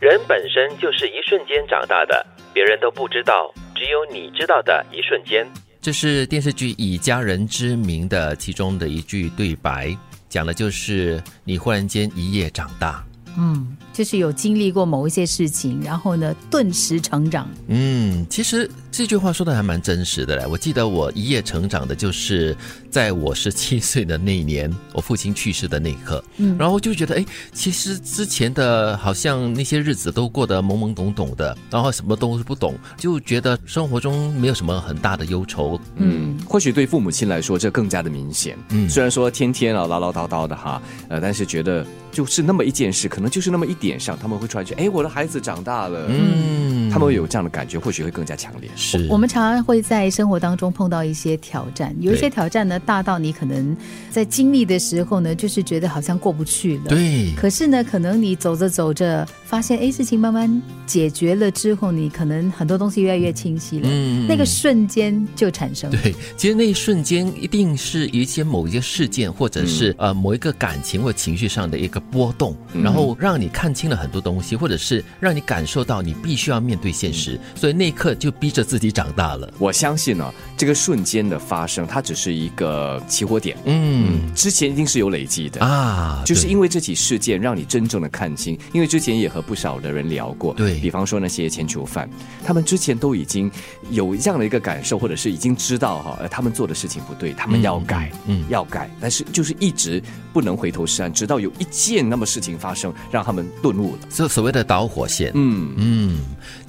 人本身就是一瞬间长大的，别人都不知道，只有你知道的一瞬间。这是电视剧《以家人之名》的其中的一句对白，讲的就是你忽然间一夜长大。嗯，就是有经历过某一些事情，然后呢，顿时成长。嗯，其实这句话说的还蛮真实的嘞。我记得我一夜成长的就是在我十七岁的那一年，我父亲去世的那一刻。嗯，然后就觉得，哎，其实之前的好像那些日子都过得懵懵懂懂的，然后什么都不懂，就觉得生活中没有什么很大的忧愁。嗯，或许对父母亲来说，这更加的明显。嗯，虽然说天天啊唠唠叨叨的哈，呃，但是觉得就是那么一件事，可能就是那么一点上，他们会突然觉得，哎，我的孩子长大了。嗯，他们会有这样的感觉，或许会更加强烈。是我们常常会在生活当中碰到一些挑战，有一些挑战呢，大到你可能在经历的时候呢，就是觉得好像过不去了。对，可是呢，可能你走着走着，发现哎，事情慢慢解决了之后，你可能很多东西越来越清晰了。嗯，那个瞬间就产生。对，其实那一瞬间一定是一些某一些事件，或者是呃某一个感情或情绪上的一个波动，然后让你看清了很多东西，或者是让你感受到你必须要面对现实，所以那一刻就逼着自己长大了。我相信呢，这个瞬间的发生，它只是一个起火点。嗯，之前一定是有累积的啊，就是因为这起事件让你真正的看清。因为之前也和不少的人聊过，对比方说那些前囚犯，他们之前都已经有这样的一个感受，或者是已经知道哈，呃，他们做的事情不对，他们要改，嗯，要改，但是就是一直不能回头是岸，直到有一件那么事情发生，让他们顿悟了。这所谓的导火线。嗯嗯，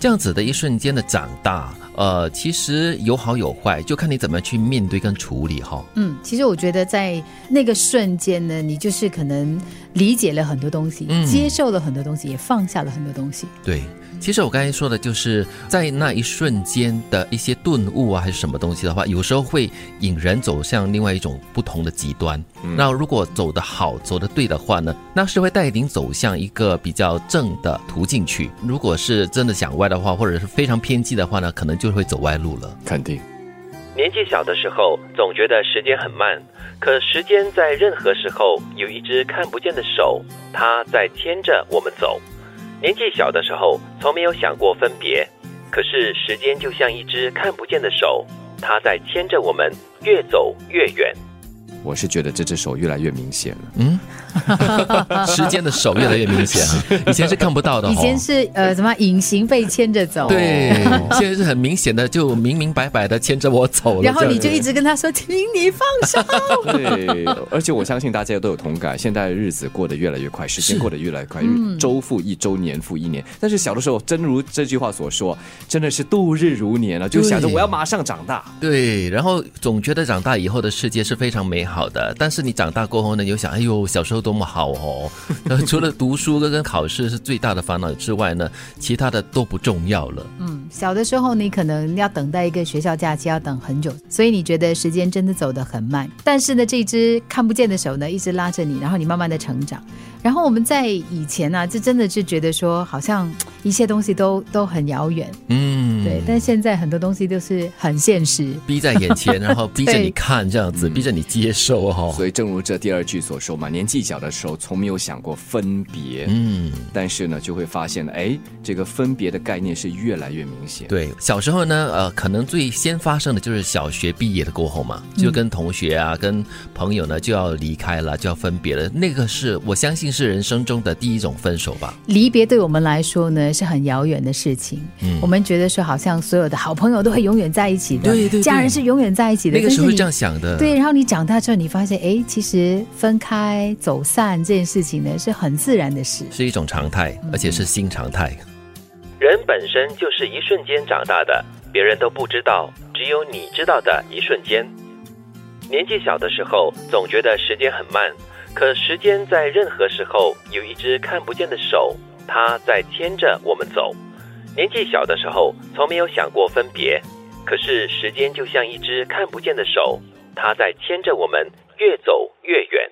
这样子的一瞬间的长大，呃，其实有好有坏，就看你怎么去面对跟处理哈。嗯，其实我觉得在那个瞬间呢，你就是可能理解了很多东西，接受了很多东西，也放下了很多东西。对，其实我刚才说的就是在那一瞬间的一些顿悟啊，还是什么东西的话，有时候会引人走向另外一种不同的极端。那如果走得好，走得对的话呢，那是会带领走向一个比较正的途径去。如果是真的想歪的话，或者是非常偏激的话呢，可能就会走歪路了。肯定。年纪小的时候，总觉得时间很慢，可时间在任何时候有一只看不见的手，它在牵着我们走。年纪小的时候，从没有想过分别，可是时间就像一只看不见的手，它在牵着我们越走越远。我是觉得这只手越来越明显了。嗯，时间的手越来越明显了！以前是看不到的，以前是呃什么隐形被牵着走，对，现在是很明显的，就明明白白的牵着我走了。然后你就一直跟他说：“请你放手。”对，而且我相信大家都有同感，现在日子过得越来越快，时间过得越来越快，周复一周，年复一年。但是小的时候，真如这句话所说，真的是度日如年了，就想着我要马上长大。对，然后总觉得长大以后的世界是非常美好。好的，但是你长大过后呢，又想，哎呦，小时候多么好哦！除了读书跟考试是最大的烦恼之外呢，其他的都不重要了。嗯，小的时候你可能要等待一个学校假期要等很久，所以你觉得时间真的走得很慢。但是呢，这只看不见的手呢，一直拉着你，然后你慢慢的成长。然后我们在以前呢，就真的是觉得说，好像一切东西都都很遥远。嗯，对。但现在很多东西都是很现实，逼在眼前，然后逼着你看，这样子，逼着你接受哈。所以，正如这第二句所说嘛，年纪小的时候从没有想过分别。嗯，但是呢，就会发现，哎，这个分别的概念是越来越明显。对，小时候呢，呃，可能最先发生的就是小学毕业的过后嘛，就跟同学啊、跟朋友呢就要离开了，就要分别了。那个是我相信。是人生中的第一种分手吧。离别对我们来说呢是很遥远的事情。嗯，我们觉得说好像所有的好朋友都会永远在一起的，对对，家人是永远在一起的。那个时候这样想的。对，然后你长大之后，你发现，哎，其实分开走散这件事情呢是很自然的事，是一种常态，而且是新常态。人本身就是一瞬间长大的，别人都不知道，只有你知道的一瞬间。年纪小的时候，总觉得时间很慢。可时间在任何时候有一只看不见的手，他在牵着我们走。年纪小的时候，从没有想过分别，可是时间就像一只看不见的手，它在牵着我们越走越远。